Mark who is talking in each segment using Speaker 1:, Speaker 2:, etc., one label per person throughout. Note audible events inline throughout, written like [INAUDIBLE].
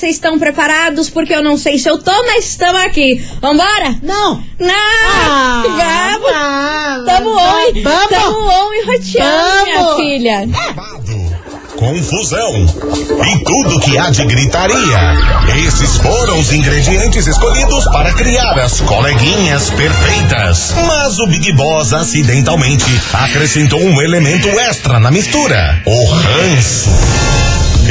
Speaker 1: vocês estão preparados? Porque eu não sei se eu tô, mas estamos aqui. Vambora?
Speaker 2: Não!
Speaker 1: Não!
Speaker 2: Ah,
Speaker 1: vamos!
Speaker 2: vamos,
Speaker 1: Tamo on,
Speaker 2: vamos.
Speaker 1: tamo on e roteando, minha
Speaker 2: Vamos.
Speaker 1: filha.
Speaker 3: confusão e tudo que há de gritaria. Esses foram os ingredientes escolhidos para criar as coleguinhas perfeitas. Mas o Big Boss acidentalmente acrescentou um elemento extra na mistura: o ranço.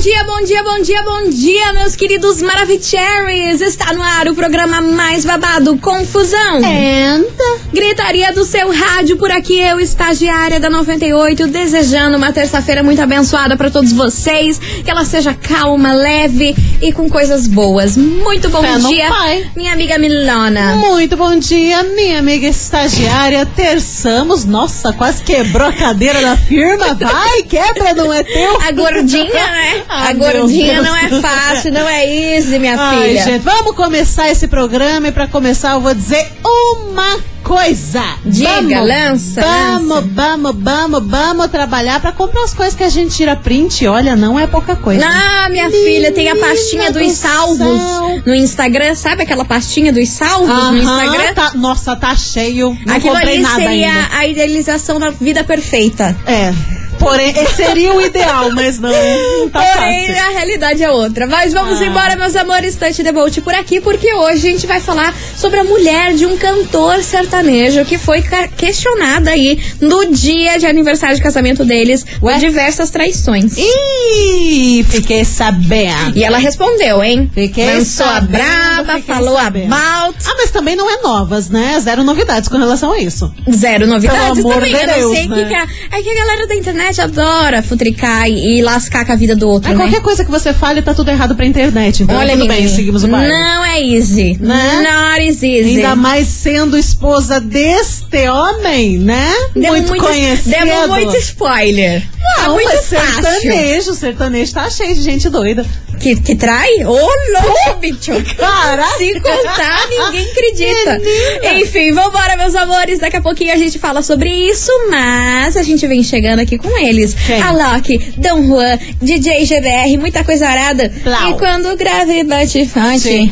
Speaker 1: dia, bom dia, bom dia, bom dia, meus queridos Maravicheries. Está no ar o programa mais babado, Confusão.
Speaker 2: Entra.
Speaker 1: Gritaria do seu rádio por aqui, eu, estagiária da 98, desejando uma terça-feira muito abençoada para todos vocês. Que ela seja calma, leve e com coisas boas. Muito bom
Speaker 2: Fé
Speaker 1: dia,
Speaker 2: pai.
Speaker 1: minha amiga Milona.
Speaker 2: Muito bom dia, minha amiga estagiária. Terçamos. Nossa, quase quebrou a cadeira da firma. [LAUGHS] Vai, quebra, não é teu?
Speaker 1: A gordinha, [LAUGHS] né?
Speaker 2: Ai,
Speaker 1: a gordinha não é fácil, não é easy, minha
Speaker 2: Ai,
Speaker 1: filha.
Speaker 2: gente, vamos começar esse programa e pra começar eu vou dizer uma coisa.
Speaker 1: Diga,
Speaker 2: vamos,
Speaker 1: lança,
Speaker 2: Vamos,
Speaker 1: lança.
Speaker 2: vamos, vamos, vamos trabalhar pra comprar as coisas que a gente tira print. Olha, não é pouca coisa.
Speaker 1: Ah, minha filha, tem a pastinha
Speaker 2: Menina
Speaker 1: dos
Speaker 2: do
Speaker 1: salvos
Speaker 2: céu.
Speaker 1: no Instagram. Sabe aquela pastinha dos salvos no
Speaker 2: Aham,
Speaker 1: Instagram?
Speaker 2: tá- nossa, tá cheio. Não
Speaker 1: Aquilo
Speaker 2: comprei
Speaker 1: ali
Speaker 2: nada
Speaker 1: seria
Speaker 2: ainda.
Speaker 1: a idealização da vida perfeita.
Speaker 2: É. Porém, seria o ideal, mas não, não tá
Speaker 1: Porém,
Speaker 2: fácil.
Speaker 1: a realidade é outra. Mas vamos
Speaker 2: Ah.
Speaker 1: embora, meus amores, Tante Debolt por aqui, porque hoje a gente vai falar sobre a mulher de um cantor sertanejo que foi questionada aí no dia de aniversário de casamento deles
Speaker 2: Ué?
Speaker 1: por diversas traições.
Speaker 2: Ih, fiquei sabendo.
Speaker 1: E ela respondeu, hein?
Speaker 2: Fiquei
Speaker 1: Lançou a
Speaker 2: sabendo,
Speaker 1: braba,
Speaker 2: fiquei
Speaker 1: falou
Speaker 2: sabendo.
Speaker 1: about.
Speaker 2: Ah, mas também não é novas, né? Zero novidades com relação a isso.
Speaker 1: Zero novidades
Speaker 2: Pelo amor
Speaker 1: também.
Speaker 2: de
Speaker 1: eu não
Speaker 2: Deus,
Speaker 1: sei
Speaker 2: né?
Speaker 1: que, que a, é que a galera da internet adora futricar e, e lascar com a vida do outro,
Speaker 2: Aí
Speaker 1: né?
Speaker 2: qualquer coisa que você fale tá tudo errado pra internet. Então
Speaker 1: Olha,
Speaker 2: tudo bem, seguimos o baile.
Speaker 1: Não é easy.
Speaker 2: Né?
Speaker 1: Not easy.
Speaker 2: Ainda mais sendo esposa deste homem, né?
Speaker 1: Demos
Speaker 2: muito, conhecido.
Speaker 1: Demos muito spoiler. Tá
Speaker 2: Não,
Speaker 1: muito
Speaker 2: mas
Speaker 1: fácil.
Speaker 2: sertanejo, sertanejo tá cheio de gente doida.
Speaker 1: Que, que trai? Ô, louco, [LAUGHS] bicho.
Speaker 2: Para!
Speaker 1: Se contar, ninguém acredita.
Speaker 2: Menina.
Speaker 1: Enfim, vambora, meus amores. Daqui a pouquinho a gente fala sobre isso, mas a gente vem chegando aqui com eles.
Speaker 2: Quem?
Speaker 1: A Loki, Dom Juan, DJ GBR, muita coisa arada.
Speaker 2: Plau.
Speaker 1: E quando grave bate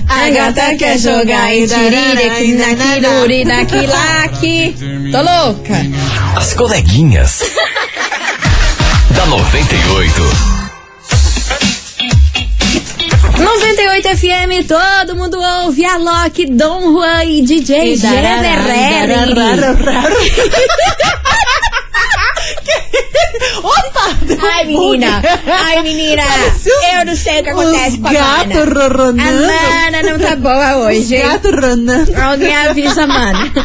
Speaker 1: a gata quer jogar e tiririque, naquiluri, naquilaki. Tô louca.
Speaker 4: As coleguinhas. Da 98.
Speaker 1: 98 FM, todo mundo ouve a Loki, Dom Juan e DJ GBR. [LAUGHS]
Speaker 2: Opa!
Speaker 1: Ai, menina! Ai, menina!
Speaker 2: Os-
Speaker 1: Eu não sei o que acontece
Speaker 2: Os
Speaker 1: com a Mana. A
Speaker 2: ronando.
Speaker 1: Mana não tá boa
Speaker 2: Os
Speaker 1: hoje. hein?
Speaker 2: gatos ronando.
Speaker 1: Alguém avisa, mano. [LAUGHS]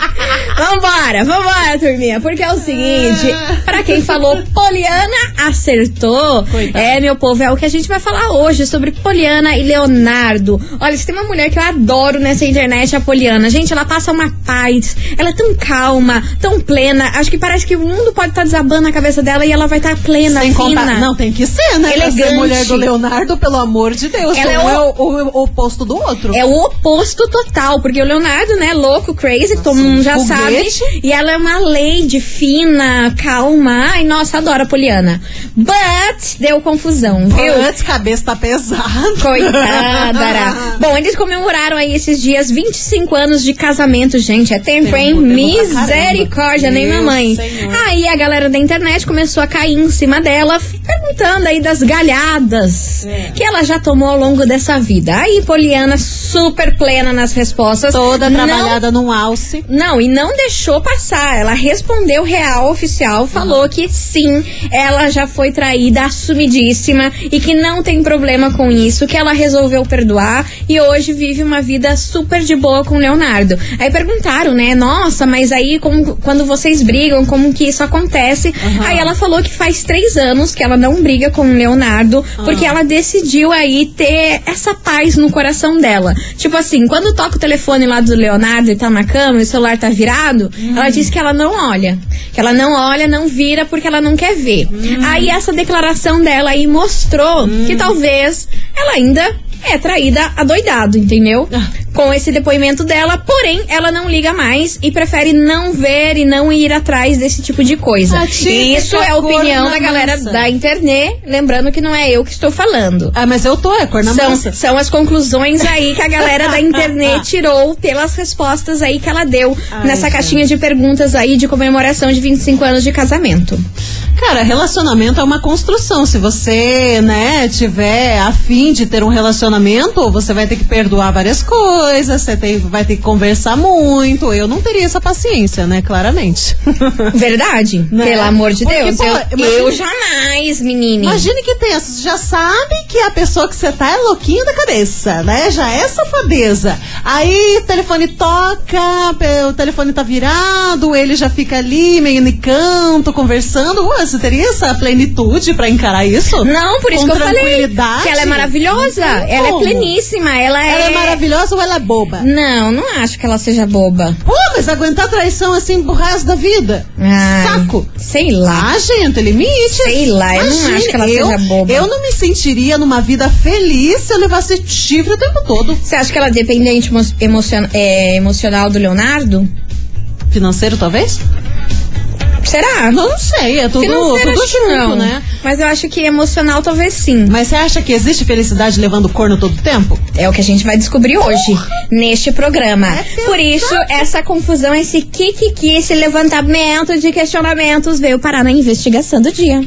Speaker 1: Vambora, vambora, turminha. Porque é o seguinte: pra quem falou Poliana, acertou.
Speaker 2: Coitada.
Speaker 1: É, meu povo, é o que a gente vai falar hoje sobre Poliana e Leonardo. Olha, se tem uma mulher que eu adoro nessa internet, é a Poliana. Gente, ela passa uma paz. Ela é tão calma, tão plena. Acho que parece que o mundo pode estar desabando na cabeça dela e ela vai estar plena,
Speaker 2: Sem
Speaker 1: fina.
Speaker 2: contar. Não, tem que ser, né? Pra
Speaker 1: Elegante.
Speaker 2: ser mulher do Leonardo, pelo amor de Deus.
Speaker 1: Ela é
Speaker 2: um
Speaker 1: o-
Speaker 2: é o, o- o oposto do outro.
Speaker 1: É o oposto total, porque o Leonardo, né, louco, crazy, que todo mundo já
Speaker 2: foguete.
Speaker 1: sabe. E ela é uma lady fina, calma. Ai, nossa, adoro a Poliana. But deu confusão, viu?
Speaker 2: Antes, cabeça tá pesada.
Speaker 1: Coitada. Ara. [LAUGHS] Bom, eles comemoraram aí esses dias 25 anos de casamento, gente. É tempo, hein?
Speaker 2: Tempo, pra
Speaker 1: Misericórdia, nem mamãe.
Speaker 2: Senhor.
Speaker 1: Aí a galera da internet começou a cair em cima dela, perguntando aí das galhadas
Speaker 2: É.
Speaker 1: que ela já tomou ao longo dessa vida. Aí, Poliana, super plena nas respostas.
Speaker 2: Toda
Speaker 1: Não
Speaker 2: trabalhada num alce.
Speaker 1: não, e não deixou passar. Ela respondeu real oficial, falou que sim, ela já foi traída, assumidíssima e que não tem problema com isso, que ela resolveu perdoar e hoje vive uma vida super de boa com o Leonardo. Aí perguntaram, né? Nossa, mas aí como, quando vocês brigam, como que isso acontece? Aí ela falou que faz três anos que ela não não briga com o Leonardo, porque ela decidiu aí ter essa paz no coração dela. Tipo assim, quando toca o telefone lá do Leonardo e tá na cama e o celular tá virado, ela diz que ela não olha. Que ela não olha, não vira porque ela não quer ver. Aí essa declaração dela aí mostrou que talvez ela ainda é traída adoidado, entendeu?
Speaker 2: Ah.
Speaker 1: Com esse depoimento dela, porém, ela não liga mais e prefere não ver e não ir atrás desse tipo de coisa.
Speaker 2: A típica
Speaker 1: E isso é a opinião da galera
Speaker 2: massa.
Speaker 1: da internet, lembrando que não é eu que estou falando.
Speaker 2: Ah, mas eu tô, é cor na
Speaker 1: São,
Speaker 2: massa.
Speaker 1: são as conclusões aí que a galera da [LAUGHS] internet tirou pelas respostas aí que ela deu
Speaker 2: Ai,
Speaker 1: nessa
Speaker 2: gente.
Speaker 1: caixinha de perguntas aí de comemoração de 25 anos de casamento.
Speaker 2: Cara, relacionamento é uma construção. Se você, né, tiver afim de ter um relacionamento, você vai ter que perdoar várias coisas, você tem, vai ter que conversar muito. Eu não teria essa paciência, né, claramente. [LAUGHS]
Speaker 1: Verdade?
Speaker 2: Né?
Speaker 1: Pelo amor de
Speaker 2: Porque,
Speaker 1: Deus.
Speaker 2: pô,
Speaker 1: eu,
Speaker 2: imagina-
Speaker 1: eu jamais, menine.
Speaker 2: Imagine que tem, você já sabe que a pessoa que você tá é louquinha da cabeça, né? Já é safadeza. Aí o telefone toca, o telefone tá virado, ele já fica ali, meio no canto, conversando. Ué, você teria essa plenitude pra encarar isso?
Speaker 1: Não, por isso
Speaker 2: Com
Speaker 1: que eu falei que ela é maravilhosa. Ela é pleníssima. Ela é.
Speaker 2: Ela é maravilhosa ou ela é boba?
Speaker 1: Não, não acho que ela seja boba.
Speaker 2: Pô, mas aguentar traição assim pro resto da vida?
Speaker 1: Ai,
Speaker 2: Saco.
Speaker 1: Sei lá.
Speaker 2: Ah, gente, limite.
Speaker 1: Sei lá, eu não acho que ela
Speaker 2: eu,
Speaker 1: seja boba.
Speaker 2: Eu não me sentiria numa vida feliz se eu levasse chifre o tempo todo.
Speaker 1: Você acha que ela é dependente emo- emocion- é, emocional do Leonardo?
Speaker 2: Financeiro, talvez?
Speaker 1: Será?
Speaker 2: Não, não sei, é tudo, tudo junto,
Speaker 1: não.
Speaker 2: né?
Speaker 1: Mas eu acho que emocional talvez sim.
Speaker 2: Mas você acha que existe felicidade levando corno todo tempo?
Speaker 1: É o que a gente vai descobrir hoje, neste programa. Por isso, essa confusão, esse kikiki, esse levantamento de questionamentos veio parar na investigação do dia.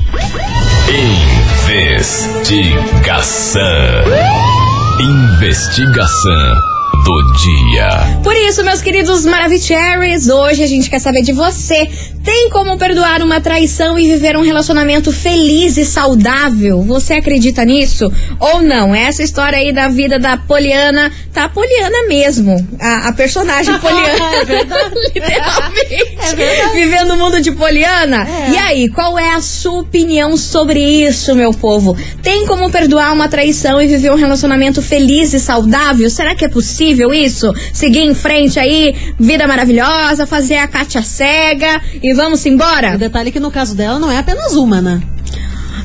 Speaker 4: Investigação. Investigação do dia.
Speaker 1: Por isso, meus queridos Maravicheries, hoje a gente quer saber de você. Tem como perdoar uma traição e viver um relacionamento feliz e saudável? Você acredita nisso? Ou não? Essa história aí da vida da Poliana, tá Poliana mesmo. A, a personagem [LAUGHS] Poliana.
Speaker 2: É verdade. [LAUGHS]
Speaker 1: Literalmente.
Speaker 2: É verdade.
Speaker 1: Vivendo o mundo de Poliana.
Speaker 2: É.
Speaker 1: E aí, qual é a sua opinião sobre isso, meu povo? Tem como perdoar uma traição e viver um relacionamento feliz e saudável? Será que é possível isso? Seguir em frente aí, vida maravilhosa, fazer a Kátia cega e vamos embora?
Speaker 2: O detalhe é que no caso dela não é apenas uma, né?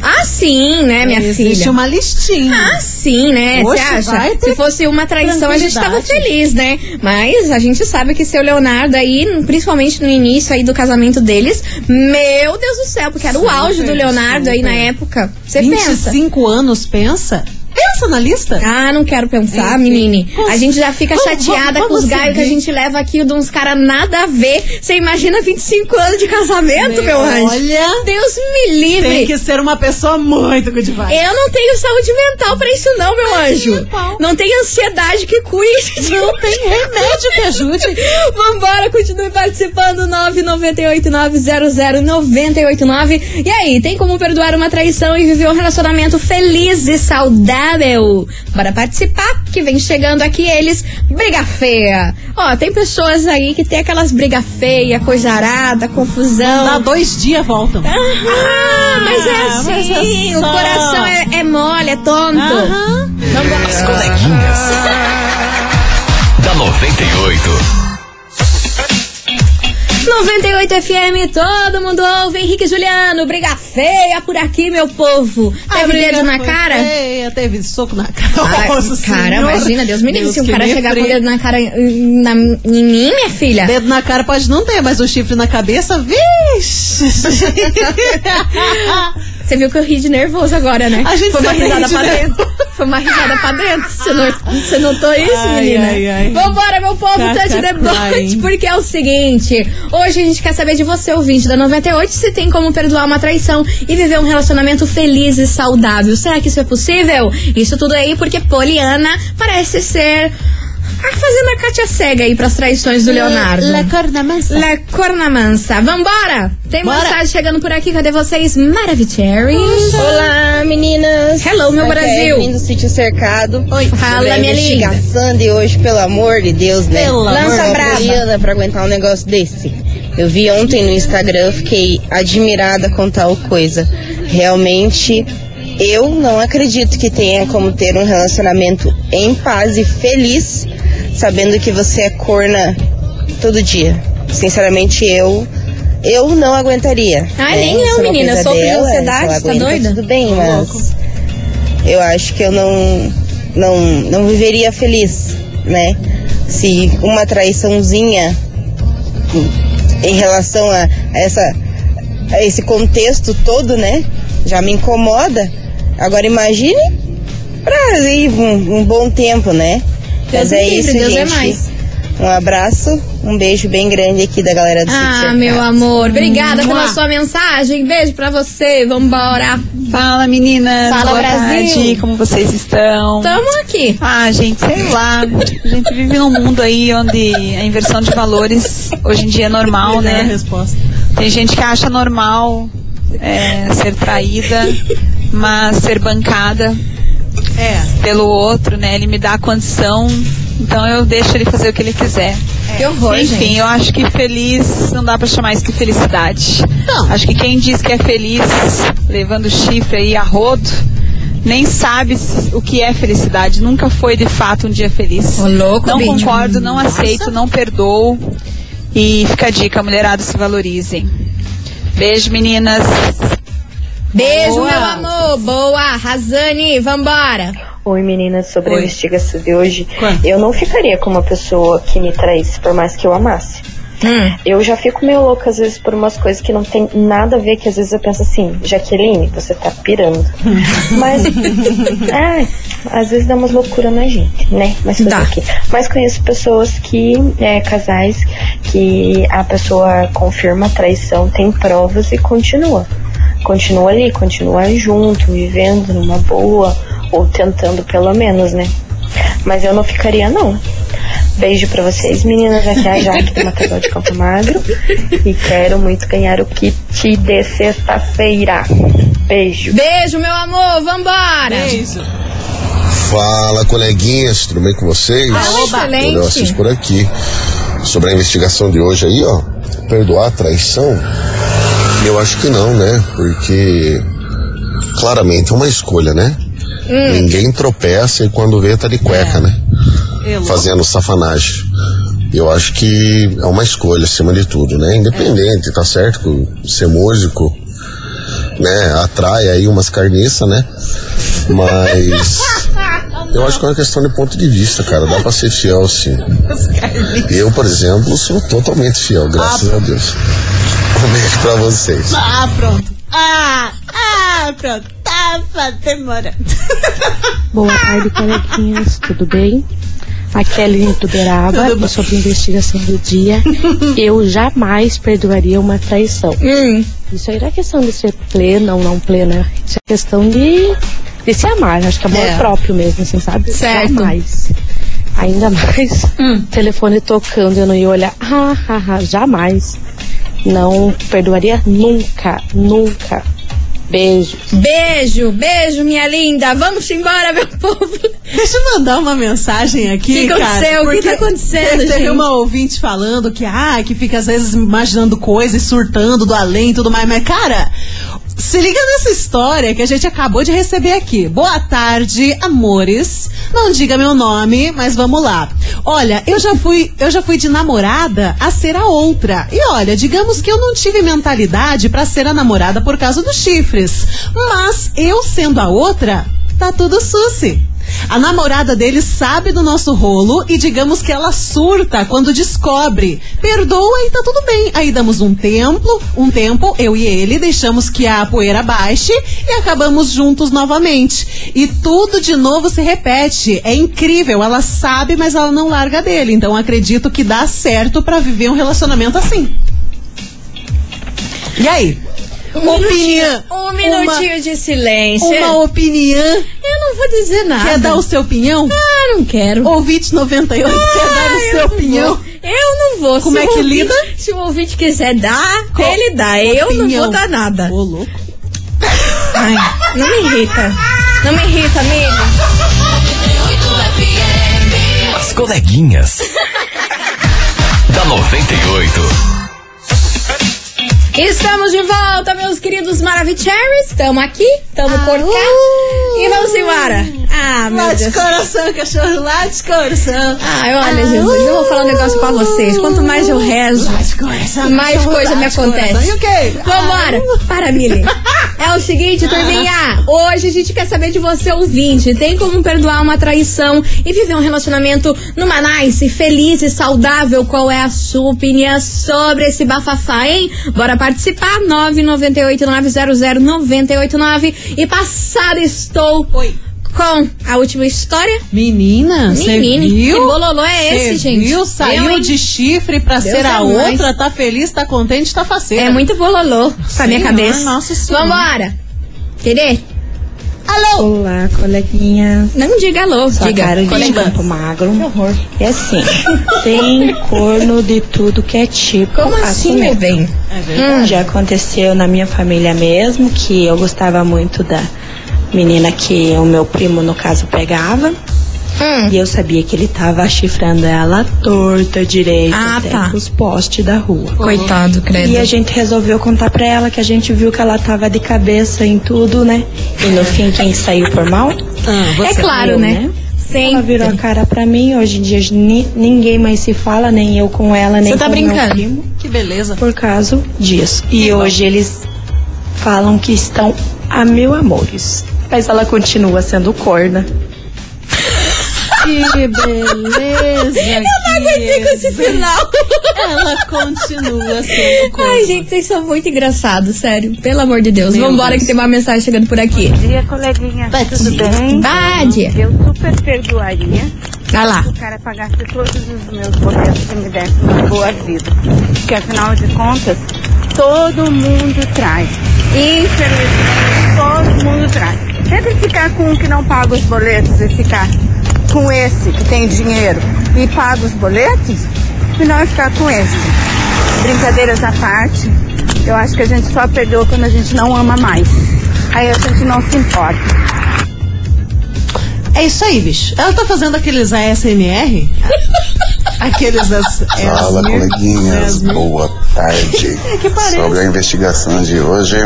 Speaker 1: Ah, sim, né, minha
Speaker 2: Existe
Speaker 1: filha?
Speaker 2: uma listinha.
Speaker 1: Ah, sim, né? Você acha? Se fosse uma traição, a gente tava feliz, né? Mas a gente sabe que seu Leonardo aí, principalmente no início aí do casamento deles, meu Deus do céu, porque era o
Speaker 2: Super,
Speaker 1: auge do Leonardo aí na
Speaker 2: super.
Speaker 1: época. Você pensa?
Speaker 2: 25 anos, pensa? Na lista.
Speaker 1: Ah, não quero pensar,
Speaker 2: Enfim.
Speaker 1: menine.
Speaker 2: Vamos-
Speaker 1: A gente já fica
Speaker 2: vamos-
Speaker 1: chateada
Speaker 2: vamos-
Speaker 1: com os
Speaker 2: vamos
Speaker 1: gaios que a gente leva aqui de uns caras nada a ver. Você imagina 25 anos de casamento, meu, anjo?
Speaker 2: Olha,
Speaker 1: Deus me livre.
Speaker 2: tem que ser uma pessoa muito good vibes.
Speaker 1: Eu não tenho saúde mental pra isso não, meu anjo.
Speaker 2: mental.
Speaker 1: Não tem ansiedade que cuide.
Speaker 2: Não tem remédio que ajude. [LAUGHS]
Speaker 1: Vambora, continue participando. 998900989. E aí, tem como perdoar uma traição e viver um relacionamento feliz e saudável? Bora participar, que vem chegando aqui eles, briga feia. Ó, tem pessoas aí que tem aquelas briga feia, coisa arada, confusão.
Speaker 2: Dá dois dias, voltam.
Speaker 1: Ah, mas é
Speaker 2: Ah, mas
Speaker 1: assim,
Speaker 2: é
Speaker 1: o coração é, é mole, é tonto.
Speaker 2: Aham.
Speaker 4: As coleguinhas. da 98.
Speaker 1: 98 FM, todo mundo ouve. Henrique e Juliano, briga feia por aqui, meu povo. Teve dedo na cara?
Speaker 2: Feia, teve soco na cara.
Speaker 1: Ai,
Speaker 2: Nossa
Speaker 1: cara,
Speaker 2: Senhora.
Speaker 1: imagina, Deus me livre, se um cara chegar com o dedo na cara em, na- em mim, minha filha.
Speaker 2: Dedo na cara pode não ter, mas o chifre na cabeça, vixe! [LAUGHS]
Speaker 1: Você viu que eu ri de nervoso agora, né?
Speaker 2: A gente
Speaker 1: Foi uma risada pra dentro. Foi uma risada pra dentro. Você, não, você notou isso,
Speaker 2: Ai,
Speaker 1: menina?
Speaker 2: ai, ai.
Speaker 1: Vambora, meu povo,
Speaker 2: Caca
Speaker 1: touch the boat, porque é o seguinte. Hoje a gente quer saber de você, ouvinte da 98, se tem como perdoar uma traição e viver um relacionamento feliz e saudável. Será que isso é possível? Isso tudo aí porque Poliana parece ser... ah, Fazendo a Kátia cega aí pras traições do Leonardo.
Speaker 2: La corna mansa.
Speaker 1: La Corna Mansa. Vambora! Tem
Speaker 2: Bora.
Speaker 1: mensagem chegando por aqui. Cadê vocês? Maravicheries.
Speaker 5: Olá, meninas.
Speaker 1: Hello, meu Brasil.
Speaker 5: É Evelyn do Sítio Cercado.
Speaker 1: Oi, fala, minha linda.
Speaker 5: de hoje, pelo amor de Deus, né?
Speaker 2: Pelo
Speaker 1: Lança
Speaker 5: Só
Speaker 1: brava.
Speaker 5: Pra aguentar um negócio desse. Eu vi ontem no Instagram, fiquei admirada com tal coisa. Realmente, eu não acredito que tenha como ter um relacionamento em paz e feliz, sabendo que você é corna todo dia. Sinceramente, eu eu não aguentaria.
Speaker 1: Ai,
Speaker 5: né?
Speaker 1: nem eu, menina, sofro de ansiedade, tá doida?
Speaker 5: Tudo bem,
Speaker 2: Tô
Speaker 5: mas eu acho que eu não, não, não viveria feliz, né? Se uma traiçãozinha em relação a essa a esse contexto todo, né? Já me incomoda. Agora imagine pra ir um, um bom tempo, né?
Speaker 1: Deus
Speaker 5: Mas é
Speaker 1: me livre,
Speaker 5: isso,
Speaker 1: Deus é
Speaker 5: gente.
Speaker 1: mais.
Speaker 5: Um abraço, um beijo bem grande aqui da galera do
Speaker 1: Ah, meu amor. Obrigada
Speaker 2: Mua.
Speaker 1: pela sua mensagem. Beijo pra você. Vambora.
Speaker 6: Fala meninas,
Speaker 1: Fala,
Speaker 6: boa
Speaker 1: Brasil.
Speaker 6: tarde, como vocês estão?
Speaker 1: Tamo aqui.
Speaker 6: Ah, gente, sei lá. A gente vive num mundo aí onde a inversão de valores hoje em dia é normal, né?
Speaker 2: resposta.
Speaker 6: Tem gente que acha normal é, ser traída, mas ser bancada
Speaker 2: É.
Speaker 6: pelo outro, né? Ele me dá a condição, então eu deixo ele fazer o que ele quiser.
Speaker 1: Que horror,
Speaker 6: Enfim,
Speaker 1: gente.
Speaker 6: eu acho que feliz não dá pra chamar isso de felicidade.
Speaker 2: Não.
Speaker 6: Acho que quem diz que é feliz levando chifre aí a rodo, nem sabe o que é felicidade. Nunca foi de fato um dia feliz.
Speaker 1: Ô, louco,
Speaker 6: não concordo, não
Speaker 2: Nossa.
Speaker 6: aceito, não perdoo. E fica a dica, mulherada se valorizem. Beijo, meninas.
Speaker 1: Beijo,
Speaker 2: Boa.
Speaker 1: meu amor. Boa. Razane, vambora.
Speaker 7: Oi meninas, sobre
Speaker 2: Oi.
Speaker 7: a investigação de hoje,
Speaker 2: Quanto?
Speaker 7: eu não ficaria com uma pessoa que me traísse, por mais que eu amasse.
Speaker 1: Hum.
Speaker 7: Eu já fico meio louca às vezes por umas coisas que não tem nada a ver, que às vezes eu penso assim, Jaqueline, você tá pirando. [LAUGHS] Mas, é, às vezes dá umas loucuras na gente, né? Mas fazer o quê? Mas conheço pessoas que, é, casais, que a pessoa confirma a traição, tem provas e continua. Continua ali, continua junto, vivendo numa boa, ou tentando pelo menos, né? Mas eu não ficaria, não. Beijo pra vocês, meninas. Aqui é a Jaque do Matador de Campo Magro. E quero muito ganhar o kit de sexta-feira. Beijo.
Speaker 1: Beijo, meu amor. Vambora.
Speaker 2: Beijo.
Speaker 8: Fala, coleguinhas, tudo bem com vocês?
Speaker 1: Ah, excelente.
Speaker 8: Por aqui. Sobre a investigação de hoje aí, ó. Perdoar a traição? Eu acho que não, né? Porque claramente é uma escolha, né?
Speaker 1: Hum.
Speaker 8: Ninguém tropeça e quando vê tá de cueca, né?
Speaker 2: Eu,
Speaker 8: Fazendo safanagem. Eu acho que é uma escolha acima de tudo, né? Independente, tá certo? Ser músico, né? Atrai aí umas carniças, né? Mas [LAUGHS] eu acho que é uma questão de ponto de vista, cara. Dá pra ser fiel, sim. Eu, por exemplo, sou totalmente fiel, graças a Deus. Um beijo pra vocês.
Speaker 2: Ah, pronto. Ah, ah, pronto. Tava demorando.
Speaker 9: Boa tarde, coleguinhas, tudo bem? Aqui é a Aline do Beraba
Speaker 2: Tudo bem.
Speaker 9: e sobre a investigação do dia. Eu jamais perdoaria uma traição.
Speaker 1: Hum.
Speaker 9: Isso aí não é questão de ser plena ou não plena. Isso é questão de, de se amar. Acho que amor
Speaker 2: É.
Speaker 9: próprio mesmo, assim, sabe?
Speaker 1: Certo.
Speaker 9: Jamais. Ainda mais. Telefone tocando, eu não ia olhar. Ah, ah, ah, jamais. Não perdoaria nunca, nunca. Beijo.
Speaker 1: Beijo, beijo, minha linda. Vamos embora, meu [LAUGHS] povo.
Speaker 2: Deixa eu mandar uma mensagem aqui,
Speaker 1: Que aconteceu?
Speaker 2: cara.
Speaker 1: O que tá acontecendo,
Speaker 2: Teve
Speaker 1: gente?
Speaker 2: uma ouvinte falando que, ah, que fica às vezes imaginando coisas, surtando do além e tudo mais. Mas, cara, se liga nessa história que a gente acabou de receber aqui. Boa tarde, amores. Não diga meu nome, mas vamos lá. Olha, eu já fui, eu já fui de namorada a ser a outra. E olha, digamos que eu não tive mentalidade pra ser a namorada por causa dos chifres. Mas eu sendo a outra, tá tudo suci. A namorada dele sabe do nosso rolo e digamos que ela surta quando descobre. Perdoa e tá tudo bem. Aí damos um tempo, um tempo, eu e ele, deixamos que a poeira baixe e acabamos juntos novamente. E tudo de novo se repete. É incrível, ela sabe, mas ela não larga dele. Então acredito que dá certo pra viver um relacionamento assim. E aí? opinião.
Speaker 1: Um minutinho de silêncio.
Speaker 2: Uma, uma opinião.
Speaker 1: Eu não vou dizer nada.
Speaker 2: Quer dar o seu opinião?
Speaker 1: Ah, não quero.
Speaker 2: Ouvinte 98 quer dar o
Speaker 1: Ah, eu
Speaker 2: seu
Speaker 1: não
Speaker 2: opinião?
Speaker 1: vou. Eu não vou.
Speaker 2: Como
Speaker 1: Se
Speaker 2: é que
Speaker 1: ouvinte-
Speaker 2: lida?
Speaker 1: Se o ouvinte quiser dar, ele dá. Eu não vou dar nada.
Speaker 2: Ô, louco.
Speaker 1: Ai, não me irrita. Não me irrita, amigo.
Speaker 4: As coleguinhas. da 98.
Speaker 1: Estamos de volta, meus queridos Maravicheries. Estamos aqui, estamos por cá. E vamos embora. Ah, meu
Speaker 2: Lá de
Speaker 1: Deus.
Speaker 2: coração, cachorro, lá de coração.
Speaker 1: Ai, olha, Jesus, eu vou falar um negócio pra vocês. Quanto mais eu rezo,
Speaker 2: de coração,
Speaker 1: mais coisa me
Speaker 2: de
Speaker 1: acontece.
Speaker 2: E o quê?
Speaker 1: Vambora! Para, Mili. O seguinte, turminha. Hoje a gente quer saber de você, ouvinte. Tem como perdoar uma traição e viver um relacionamento numa nice, feliz e saudável? Qual é a sua opinião sobre esse bafafá, hein? Bora participar. 998900989. E passada estou
Speaker 2: Oi.
Speaker 1: Com a última história.
Speaker 2: Menina, você
Speaker 1: Menine,
Speaker 2: viu?
Speaker 1: que bololô é
Speaker 2: Cê
Speaker 1: esse, gente?
Speaker 2: viu? Saiu
Speaker 1: Eu,
Speaker 2: de chifre pra
Speaker 1: Deus
Speaker 2: ser a
Speaker 1: é mais.
Speaker 2: outra, tá feliz, tá contente, tá faceira.
Speaker 1: É muito bololô pra minha cabeça.
Speaker 2: nossa senhora.
Speaker 1: Vambora. Querer?
Speaker 2: Alô?
Speaker 10: Olá, coleguinha.
Speaker 1: Não diga alô,
Speaker 10: Sou a
Speaker 1: diga.
Speaker 10: Carol de. Campo Magro. E assim, tem corno de tudo que é tipo.
Speaker 1: Como assim, meu bem?
Speaker 2: É verdade.
Speaker 10: Já aconteceu na minha família mesmo, que eu gostava muito da menina que o meu primo, no caso, pegava.
Speaker 1: Hum.
Speaker 10: E eu sabia que ele tava chifrando ela torta, direita,
Speaker 1: Ah,
Speaker 10: até
Speaker 1: tá.
Speaker 10: os postes da rua.
Speaker 1: Coitado, credo.
Speaker 10: E a gente resolveu contar pra ela que a gente viu que ela tava de cabeça em tudo, né? E no fim, quem saiu por mal?
Speaker 2: Ah, você.
Speaker 1: É claro,
Speaker 10: Eu,
Speaker 1: né?
Speaker 10: né?
Speaker 1: Sempre.
Speaker 10: Ela virou a cara pra mim. Hoje em dia ni- ninguém mais se fala, nem eu com ela, nem
Speaker 1: Você tá
Speaker 10: com meu
Speaker 1: brincando?
Speaker 10: primo,
Speaker 2: Que beleza.
Speaker 10: por causa disso. E hoje eles falam que estão a mil amores. Mas ela continua sendo corna.
Speaker 2: Que beleza. Eu
Speaker 1: não aguentei com esse final.
Speaker 2: Ela continua sendo [LAUGHS] corna.
Speaker 1: Ai, gente, vocês são muito engraçados, sério. Pelo amor de Deus.
Speaker 2: Meu
Speaker 1: Vambora
Speaker 2: Deus.
Speaker 1: que tem uma mensagem chegando por aqui.
Speaker 11: Bom dia, coleguinha.
Speaker 2: Bom
Speaker 11: Tudo
Speaker 2: dia.
Speaker 11: bem?
Speaker 1: Bade.
Speaker 11: Eu super perdoaria
Speaker 1: Vai lá.
Speaker 11: se o cara pagasse todos os meus boletos e me desse uma boa vida. Porque afinal de contas, todo mundo traz. Infelizmente, todo mundo traz. Sempre ficar com um que não paga os boletos e ficar com esse que tem dinheiro e paga os boletos, e não ficar com esse. Brincadeiras à parte, eu acho que a gente só perdoa quando a gente não ama mais. Aí a gente não se importa.
Speaker 2: É isso aí, bicho. Ela tá fazendo aqueles ASMR? [LAUGHS] aqueles as,
Speaker 12: Fala, coleguinhas. Boa tarde. [LAUGHS]
Speaker 2: É que parece.
Speaker 12: Sobre a investigação de hoje,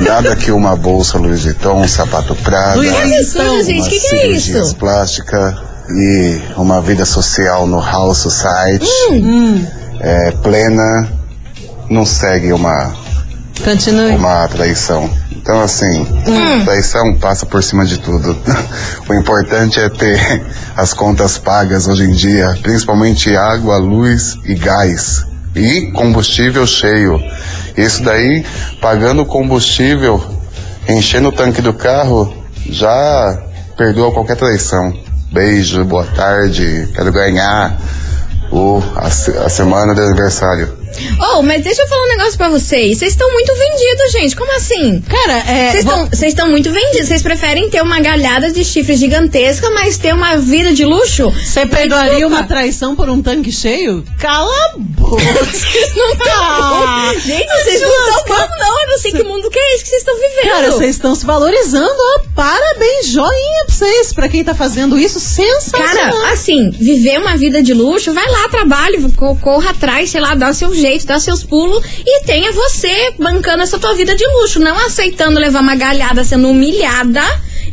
Speaker 12: nada que uma bolsa Louis Vuitton, um sapato Prada,
Speaker 2: Louis
Speaker 1: absurdo, gente. Que que é
Speaker 12: cirurgias
Speaker 1: isso?
Speaker 12: plásticas e uma vida social no House Society
Speaker 1: Hum.
Speaker 12: é, plena não segue uma,
Speaker 2: Continue.
Speaker 12: uma traição. Então, assim,
Speaker 1: Hum.
Speaker 12: traição passa por cima de tudo. [LAUGHS] o importante é ter as contas pagas hoje em dia, principalmente água, luz e gás. E combustível cheio. Isso daí, pagando combustível, enchendo o tanque do carro, já perdoa qualquer traição. Beijo, boa tarde, quero ganhar o, a, a semana do aniversário.
Speaker 1: Oh, mas deixa eu falar um negócio pra vocês. Vocês estão muito vendidos, gente. Como assim?
Speaker 2: Cara, é.
Speaker 1: Vocês
Speaker 2: vou-
Speaker 1: estão estão muito vendidos. Vocês preferem ter uma galhada de chifre gigantesca, mas ter uma vida de luxo?
Speaker 2: Você perdoaria uma traição por um tanque cheio? Cala a boca. [LAUGHS]
Speaker 1: Não
Speaker 2: Ah,
Speaker 1: tá. Gente, vocês não estão bom, não. Eu não sei que mundo que é esse que vocês estão vivendo.
Speaker 2: Cara, vocês estão se valorizando, ó. Parabéns, joinha pra vocês. Pra quem tá fazendo isso, sensacional.
Speaker 1: Cara, assim, viver uma vida de luxo, vai lá, trabalhe, co- corra atrás, sei lá, dá seu jeito, dá seus pulos e tenha você bancando essa tua vida de luxo, não aceitando levar uma galhada sendo humilhada.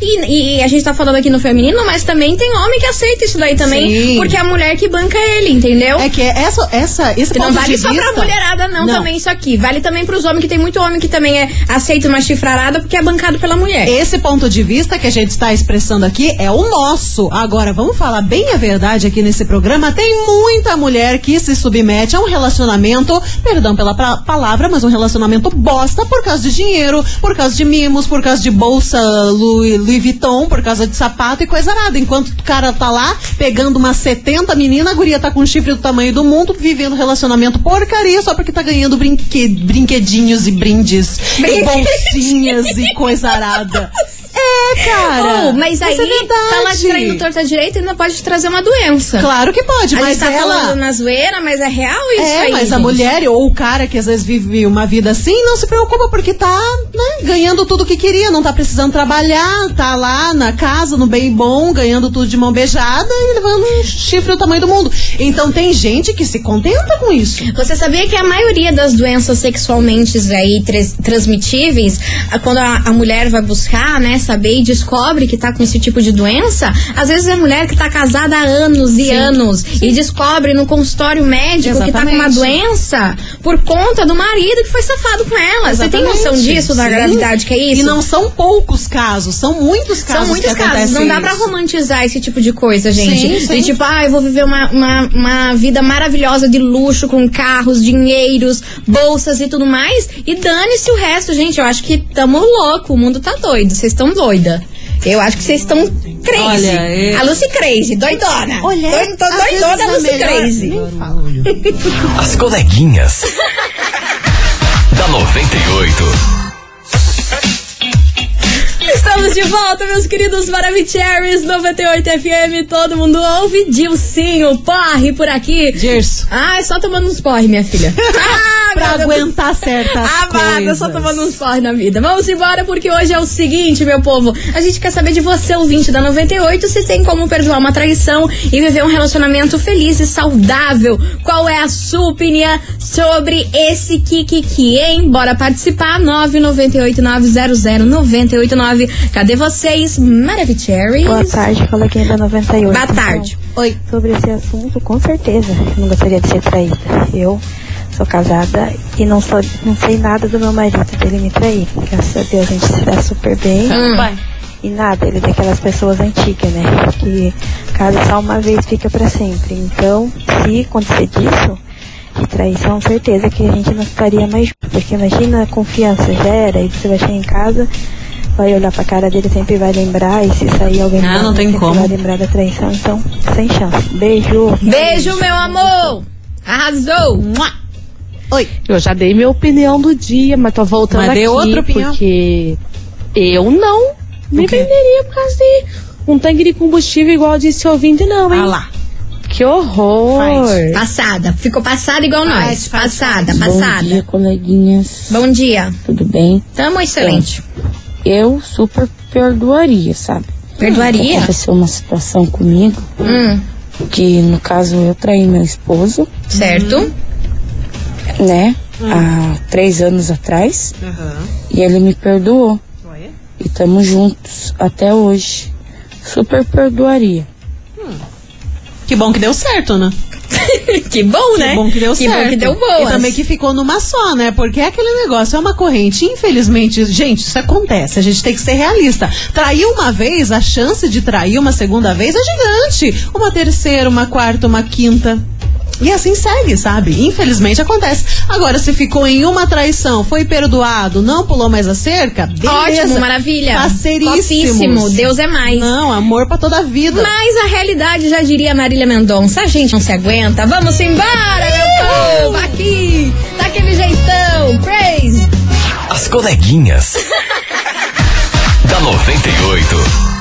Speaker 1: E, e a gente tá falando aqui no feminino, mas também tem homem que aceita isso daí também,
Speaker 2: Sim.
Speaker 1: porque é a mulher que banca ele, entendeu?
Speaker 2: É que essa, essa, esse
Speaker 1: Que não
Speaker 2: ponto
Speaker 1: vale
Speaker 2: de
Speaker 1: só
Speaker 2: vista...
Speaker 1: pra mulherada, não, também isso aqui. Vale também pros homens, que tem muito homem que também é, aceita uma chifrarada porque é bancado pela mulher.
Speaker 2: Esse ponto de vista que a gente está expressando aqui é o nosso. Agora, vamos falar bem a verdade aqui nesse programa. Tem muita mulher que se submete a um relacionamento, perdão pela palavra, mas um relacionamento bosta por causa de dinheiro, por causa de mimos, por causa de bolsa Louis, Louis Vuitton, por causa de sapato e coisa nada. Enquanto o cara tá lá pegando umas 70 meninas, a guria tá com um chifre do tamanho do mundo, vivendo relacionamento porcaria só porque tá ganhando brinque- brinquedinhos e brindes, e bolsinhas e coisa arada. [LAUGHS] é, cara.
Speaker 1: Oh, mas aí,
Speaker 2: é verdade.
Speaker 1: falar de traindo torta direita ainda pode trazer uma doença.
Speaker 2: Claro que pode,
Speaker 1: a
Speaker 2: mas
Speaker 1: tá
Speaker 2: ela...
Speaker 1: falando na zoeira, mas é real isso
Speaker 2: É,
Speaker 1: aí,
Speaker 2: mas a
Speaker 1: gente?
Speaker 2: mulher ou o cara que às vezes vive uma vida assim, não se preocupa porque tá, né, ganhando tudo que queria, não tá precisando trabalhar, tá lá na casa, no bem bom, ganhando tudo de mão beijada e levando um chifre do tamanho do mundo. Então tem gente que se contenta com isso.
Speaker 1: Você sabia que a maioria das doenças sexualmente aí transmitíveis, quando a, a mulher vai buscar, né, saber e descobre que tá com esse tipo de doença, às vezes é mulher que tá casada há anos e
Speaker 2: Sim.
Speaker 1: anos e descobre no consultório médico que tá com uma
Speaker 2: Exatamente.
Speaker 1: doença por conta do marido que foi safado com ela. Você tem noção
Speaker 2: Exatamente.
Speaker 1: disso, da
Speaker 2: Sim.
Speaker 1: gravidade que é isso?
Speaker 2: E não são poucos casos, são muitos casos.
Speaker 1: São muitos casos. Não dá pra
Speaker 2: isso.
Speaker 1: romantizar esse tipo de coisa, gente.
Speaker 2: Sim, sim.
Speaker 1: De tipo, ah, eu vou viver uma, uma, uma vida maravilhosa de luxo, com carros, dinheiros, bolsas e tudo mais. E dane-se o resto, gente. Eu acho que tamo louco. O mundo tá doido. Vocês estão doida. Eu acho que vocês estão crazy.
Speaker 2: Olha, é-
Speaker 1: A Lucy crazy, doidona.
Speaker 2: Olha,
Speaker 1: Tô, tô doidona,
Speaker 2: vezes é
Speaker 1: Lucy
Speaker 2: melhor
Speaker 1: crazy.
Speaker 4: As coleguinhas. da 98.
Speaker 1: Estamos de volta, meus queridos Maravicheries 98 FM. Todo mundo ouve. Dilcinho, porre por aqui.
Speaker 2: Gerson.
Speaker 1: Ah, é só tomando uns porre, minha filha. Ah, [LAUGHS]
Speaker 2: Pra aguentar certas [LAUGHS]
Speaker 1: Amada,
Speaker 2: coisas.
Speaker 1: só tomando uns porre na vida. Vamos embora porque hoje é o seguinte, meu povo. A gente quer saber de você, ouvinte da 98, se tem como perdoar uma traição e viver um relacionamento feliz e saudável. Qual é a sua opinião sobre esse Kikiki, hein? Bora participar. 998900989. Cadê vocês, Maravicheries?
Speaker 9: Boa tarde, coleguinha da 98.
Speaker 1: Boa tarde.
Speaker 2: Oi.
Speaker 9: Sobre esse assunto, com certeza, eu não gostaria de ser traída. Eu sou casada e não, sou, não sei nada do meu marido dele me trair. Graças a Deus a gente se dá super bem.
Speaker 1: Hum.
Speaker 9: E nada, ele é daquelas pessoas antigas, né? Que casa só uma vez fica pra sempre. Então, se acontecer disso, de traição, certeza que a gente não estaria mais junto. Porque imagina a confiança gera e você vai chegar em casa, vai olhar pra cara dele, sempre vai lembrar. E se sair alguém
Speaker 2: Ah, não tem como.
Speaker 9: vai lembrar da traição. Então, sem chance. Beijo.
Speaker 1: Beijo, meu amor. Arrasou.
Speaker 2: Oi.
Speaker 10: Eu já dei minha opinião do dia, mas tô voltando
Speaker 2: Mas
Speaker 10: aqui
Speaker 2: outra opinião.
Speaker 10: porque eu não me venderia por causa de um tanque de combustível igual disse ouvinte, não, hein?
Speaker 2: Ah lá.
Speaker 10: Que horror!
Speaker 2: Faz.
Speaker 1: Passada. Ficou passada igual
Speaker 2: Faz,
Speaker 1: nós.
Speaker 2: faz,
Speaker 1: passada, passada.
Speaker 13: Bom dia, coleguinhas.
Speaker 1: Bom dia.
Speaker 13: Tudo bem?
Speaker 1: Tamo excelente.
Speaker 13: Eu super perdoaria, sabe?
Speaker 1: Perdoaria?
Speaker 13: Aconteceu uma situação comigo
Speaker 1: Hum,
Speaker 13: que, no caso, eu traí meu esposo,
Speaker 1: certo.
Speaker 13: Né? Há três anos atrás. E ele me perdoou.
Speaker 2: Olha.
Speaker 13: E estamos juntos até hoje. Super perdoaria.
Speaker 2: Que bom que deu certo, né? [LAUGHS]
Speaker 1: que bom, né?
Speaker 2: Que bom que deu
Speaker 1: que
Speaker 2: certo.
Speaker 1: bom que deu boa.
Speaker 2: E também que ficou numa só, né? Porque é aquele negócio, é uma corrente. Infelizmente, gente, isso acontece. A gente tem que ser realista. Traiu uma vez, a chance de trair uma segunda vez é gigante. Uma terceira, uma quarta, uma quinta. E assim segue, sabe? Infelizmente acontece. Agora, se ficou em uma traição, foi perdoado, não pulou mais a cerca, beleza.
Speaker 1: Ótimo, maravilha.
Speaker 2: Parceiríssimos.
Speaker 1: Topíssimo. Deus é mais.
Speaker 2: Não, amor pra toda a vida.
Speaker 1: Mas a realidade, já diria Marília Mendonça, a gente não se aguenta. Vamos embora, meu povo! Aqui, daquele jeitão. Praise!
Speaker 4: As coleguinhas. [LAUGHS] da 98.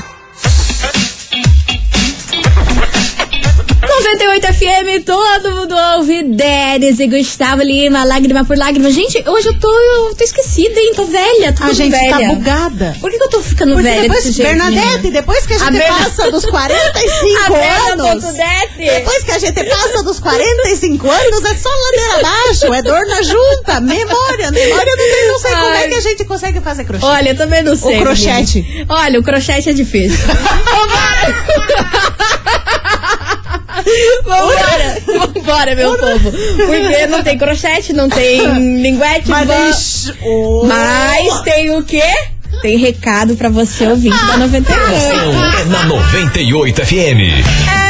Speaker 1: 98 FM, todo mundo ouve. Denis e Gustavo Lima, lágrima por lágrima. Gente, hoje eu tô, eu tô esquecida, hein? Tô velha, tô
Speaker 2: A gente
Speaker 1: velha.
Speaker 2: tá bugada.
Speaker 1: Por que, que eu tô ficando
Speaker 2: Porque
Speaker 1: velha
Speaker 2: depois,
Speaker 1: desse jeito?
Speaker 2: Bernadette, depois que a
Speaker 1: A
Speaker 2: gente
Speaker 1: Berna-
Speaker 2: passa dos [LAUGHS] 45
Speaker 1: A
Speaker 2: anos.
Speaker 1: Dete.
Speaker 2: Depois que a gente passa dos 45 anos, é só ladeira abaixo, é dor na junta, memória, memória não tem, não sei como é que a gente consegue fazer crochê.
Speaker 1: Olha, eu também não sei.
Speaker 2: crochete.
Speaker 1: menina. Olha, o crochete é difícil. [LAUGHS] Vambora! Vambora, meu povo! Porque não tem crochete, não tem linguete,
Speaker 2: Mas Oh.
Speaker 1: mas tem o quê? Tem recado pra você, ouvinte da 98.
Speaker 4: É na 98 FM.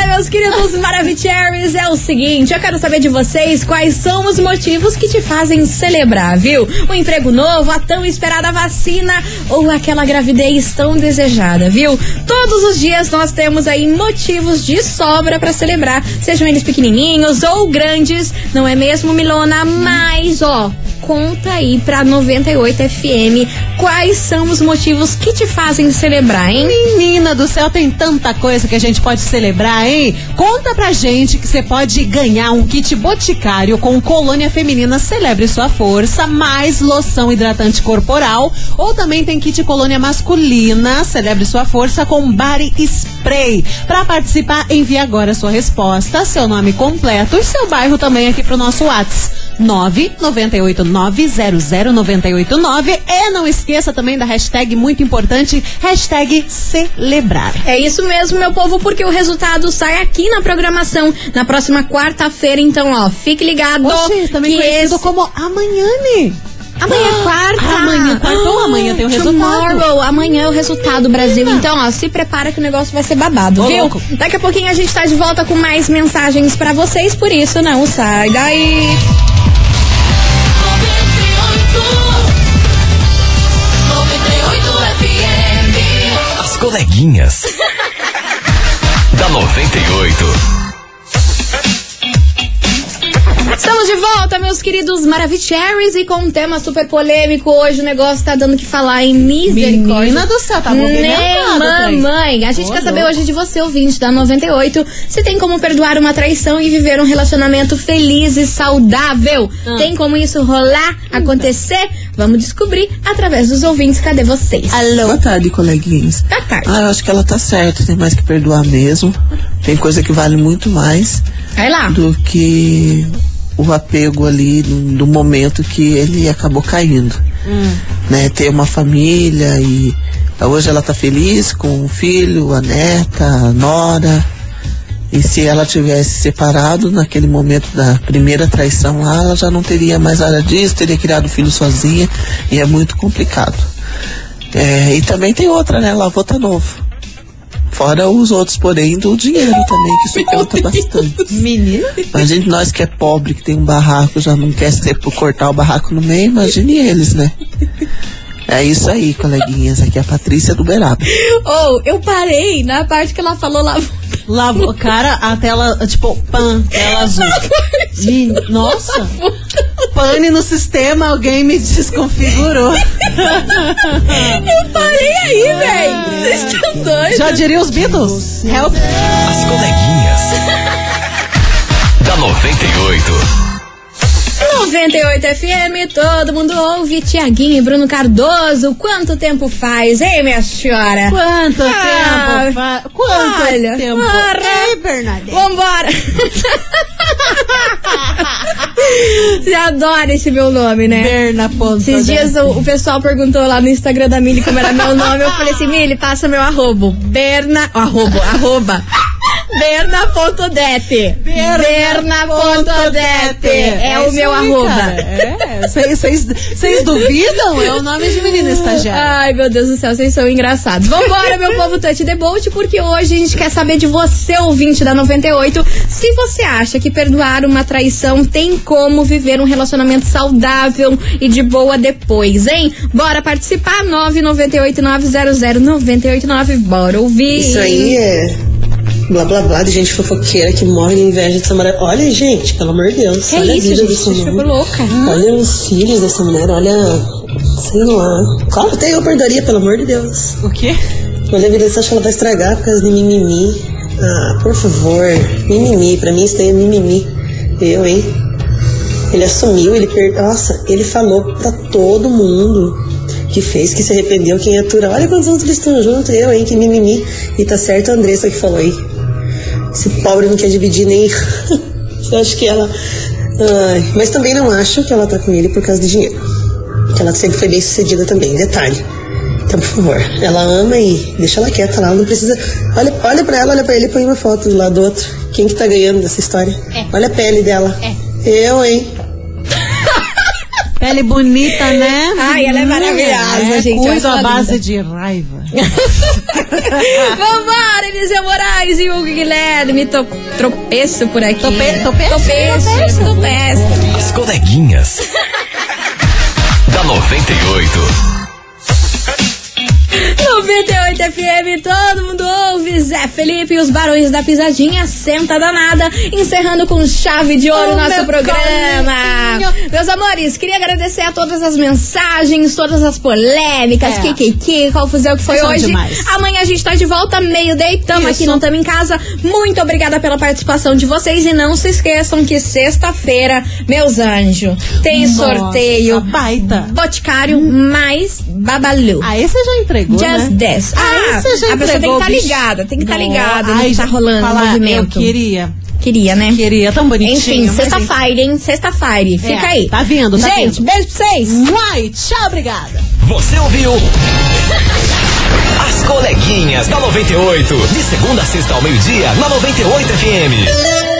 Speaker 1: É, meus queridos Maravicheries, é o seguinte, eu quero saber de vocês quais são os motivos que te fazem celebrar, viu? O emprego novo, a tão esperada vacina ou aquela gravidez tão desejada, viu? Todos os dias nós temos aí motivos de sobra pra celebrar, sejam eles pequenininhos ou grandes, não é mesmo, Milona? Mas, ó, conta aí pra 98 FM quais são os motivos que te fazem celebrar, hein?
Speaker 2: Menina do céu, tem tanta coisa que a gente pode celebrar, hein? Conta pra gente que você pode ganhar um kit boticário com colônia feminina Celebre Sua Força, mais loção hidratante corporal. Ou também tem kit colônia masculina Celebre Sua Força com body spray. Pra participar, envie agora sua resposta, seu nome completo e seu bairro também aqui pro nosso WhatsApp. 998900989 e não esqueça também da hashtag muito importante, hashtag celebrar.
Speaker 1: É isso mesmo, meu povo, porque o resultado sai aqui na programação na próxima quarta-feira. Então, ó, fique ligado.
Speaker 2: Oxi, também
Speaker 1: que
Speaker 2: conhecido
Speaker 1: esse-
Speaker 2: como amanhã,
Speaker 1: Amanhã é quarta.
Speaker 2: Amanhã, quarta ou amanhã tem o resultado.
Speaker 1: Tomorrow, amanhã é o resultado, Brasil. Então, ó, se prepara que o negócio vai ser babado,
Speaker 2: Ô,
Speaker 1: viu?
Speaker 2: louco.
Speaker 1: Daqui a pouquinho a gente tá de volta com mais mensagens pra vocês, por isso não sai daí.
Speaker 4: Coleguinhas. da 98.
Speaker 1: Estamos de volta, meus queridos Maravicheries, e com um tema super polêmico. Hoje o negócio tá dando que falar em misericórdia.
Speaker 2: Menina do céu, tá
Speaker 1: Né,
Speaker 2: movimentado, trem.
Speaker 1: mamãe? A gente
Speaker 2: Ô,
Speaker 1: quer saber
Speaker 2: louco.
Speaker 1: hoje de você, ouvinte da 98, se tem como perdoar uma traição e viver um relacionamento feliz e saudável.
Speaker 2: Ah.
Speaker 1: Tem como isso rolar, acontecer? Vamos descobrir através dos ouvintes. Cadê vocês?
Speaker 14: Boa tarde, coleguinhas.
Speaker 1: Boa tarde.
Speaker 14: Ah, eu acho que ela tá certa, tem mais que perdoar mesmo. Tem coisa que vale muito mais
Speaker 1: Vai lá.
Speaker 14: do que o apego ali do, do momento que ele acabou caindo. Né? Ter uma família e hoje ela tá feliz com o filho, a neta, a nora. E se ela tivesse separado naquele momento da primeira traição lá, ela já não teria mais nada disso, teria criado o filho sozinha e é muito complicado. É, e também tem outra, né? Lavou tá novo. Fora os outros, porém, do dinheiro também, que isso conta bastante.
Speaker 2: Menina?
Speaker 14: Imagine nós que é pobre, que tem um barraco, já não quer ser por cortar o barraco no meio, imagine eles, né? É isso aí, coleguinhas. Aqui é a Patrícia do Beraba.
Speaker 1: Ou, eu parei na parte que ela falou lá.
Speaker 2: Lavou, cara, a tela, tipo, pan, tela [LAUGHS] azul. Nossa! Pane no sistema, alguém me desconfigurou. [LAUGHS]
Speaker 1: Eu parei aí, velho. Vocês estão doidos.
Speaker 2: Já diria os Beatles? Help!
Speaker 4: As coleguinhas. da 98.
Speaker 1: 98 FM, todo mundo ouve. Tiaguinho e Bruno Cardoso. Quanto tempo faz, hein, minha senhora?
Speaker 2: Quanto
Speaker 1: Ah,
Speaker 2: tempo? fa- Quanto
Speaker 1: olha,
Speaker 2: tempo?
Speaker 1: porra.
Speaker 2: Ei, Bernadette.
Speaker 1: Vambora! [LAUGHS] Você adora esse meu nome, né?
Speaker 2: Berna ponto.
Speaker 1: Esses dias o, o pessoal perguntou lá no Instagram da Mili como era meu nome. Eu falei assim, Mili, passa meu arrobo. Berna. Arrobo, arroba. Berna.dete. Berna.dete. É, o
Speaker 2: isso
Speaker 1: meu
Speaker 2: aí,
Speaker 1: arroba.
Speaker 2: cara. É, vocês duvidam? É o nome de menina estagiária.
Speaker 1: Ai, meu Deus do céu, vocês são engraçados. Vambora, meu povo Touch the Boat, porque hoje a gente quer saber de você, ouvinte da 98, se você acha que perdoar uma traição tem como viver um relacionamento saudável e de boa depois, hein? Bora participar, 998-900-989, bora ouvir.
Speaker 15: Isso aí é blá blá blá de gente fofoqueira que morre de inveja dessa mulher. Olha, gente, pelo amor de Deus.
Speaker 1: Que
Speaker 15: olha
Speaker 1: isso,
Speaker 15: a vida
Speaker 1: gente?
Speaker 15: dessa mulher.
Speaker 1: louca.
Speaker 15: Olha os filhos dessa mulher, olha. Sei lá. Claro, até eu perdoaria, pelo amor de Deus.
Speaker 2: O quê?
Speaker 15: Olha a vida, você acha que ela vai estragar por causa de mimimi? Ah, por favor. Mimimi, pra mim isso daí é mimimi. Eu, hein? Ele assumiu, ele per... Nossa, ele falou pra todo mundo que fez, que se arrependeu, quem atura. Olha quantos anos eles estão juntos, eu, hein? Que mimimi. E tá certo a Andressa que falou aí. Pobre não quer dividir nem. [LAUGHS] Eu acho que ela. Ai, mas também não acho que ela tá com ele por causa de dinheiro. Que ela sempre foi bem sucedida também, detalhe. Então, por favor, ela ama e deixa ela quieta lá, não precisa. Olha, olha pra ela, olha pra ele e põe uma foto do lado do outro. Quem que tá ganhando dessa história? Olha a pele dela. Eu, hein?
Speaker 2: Pele bonita, né?
Speaker 1: Ai, ela é maravilhosa,
Speaker 2: É,
Speaker 1: gente.
Speaker 2: Cuido à base
Speaker 1: linda.
Speaker 2: de raiva. [LAUGHS]
Speaker 1: Vambora, Eliseu Moraes e Hugo Guilherme. To, tropeço por aqui.
Speaker 2: Tope- topeço?
Speaker 1: Topeço.
Speaker 2: Topeço.
Speaker 1: Topeço.
Speaker 4: As coleguinhas. [LAUGHS] da 98.
Speaker 1: 98 FM, todo mundo ouve. Zé Felipe e os Barões da Pisadinha, senta danada, encerrando com chave de ouro o
Speaker 2: Oh,
Speaker 1: nosso programa. Meus amores, queria agradecer a todas as mensagens, todas as polêmicas,
Speaker 2: É.
Speaker 1: kikiki, confusão que foi
Speaker 2: São
Speaker 1: hoje.
Speaker 2: demais.
Speaker 1: Amanhã a gente tá de volta, meio-day, tamo aqui,
Speaker 2: Isso.
Speaker 1: não tamo em casa. Muito obrigada pela participação de vocês e não se esqueçam que sexta-feira, meus anjos, tem
Speaker 2: Nossa,
Speaker 1: sorteio.
Speaker 2: baita.
Speaker 1: Boticário mais Babalu.
Speaker 2: Aí você já entregou,
Speaker 1: Just
Speaker 2: né?
Speaker 1: 10.
Speaker 2: Aí
Speaker 1: Ah,
Speaker 2: você já
Speaker 1: a pessoa tem que estar
Speaker 2: bicho.
Speaker 1: ligada, tem que estar
Speaker 2: Não,
Speaker 1: ligada no
Speaker 2: ai,
Speaker 1: que tá rolando,
Speaker 2: falar,
Speaker 1: o movimento.
Speaker 2: Eu queria.
Speaker 1: Queria, né?
Speaker 2: Queria, tão bonitinho.
Speaker 1: Enfim,
Speaker 2: mas
Speaker 1: sexta-feira, hein? Sexta-feira. Fica
Speaker 2: É,
Speaker 1: aí.
Speaker 2: tá vindo, tá
Speaker 1: Gente,
Speaker 2: vindo.
Speaker 1: beijo pra vocês.
Speaker 2: Uai, tchau, obrigada.
Speaker 4: Você ouviu? As coleguinhas da 98. De segunda a sexta ao meio-dia, na 98 FM.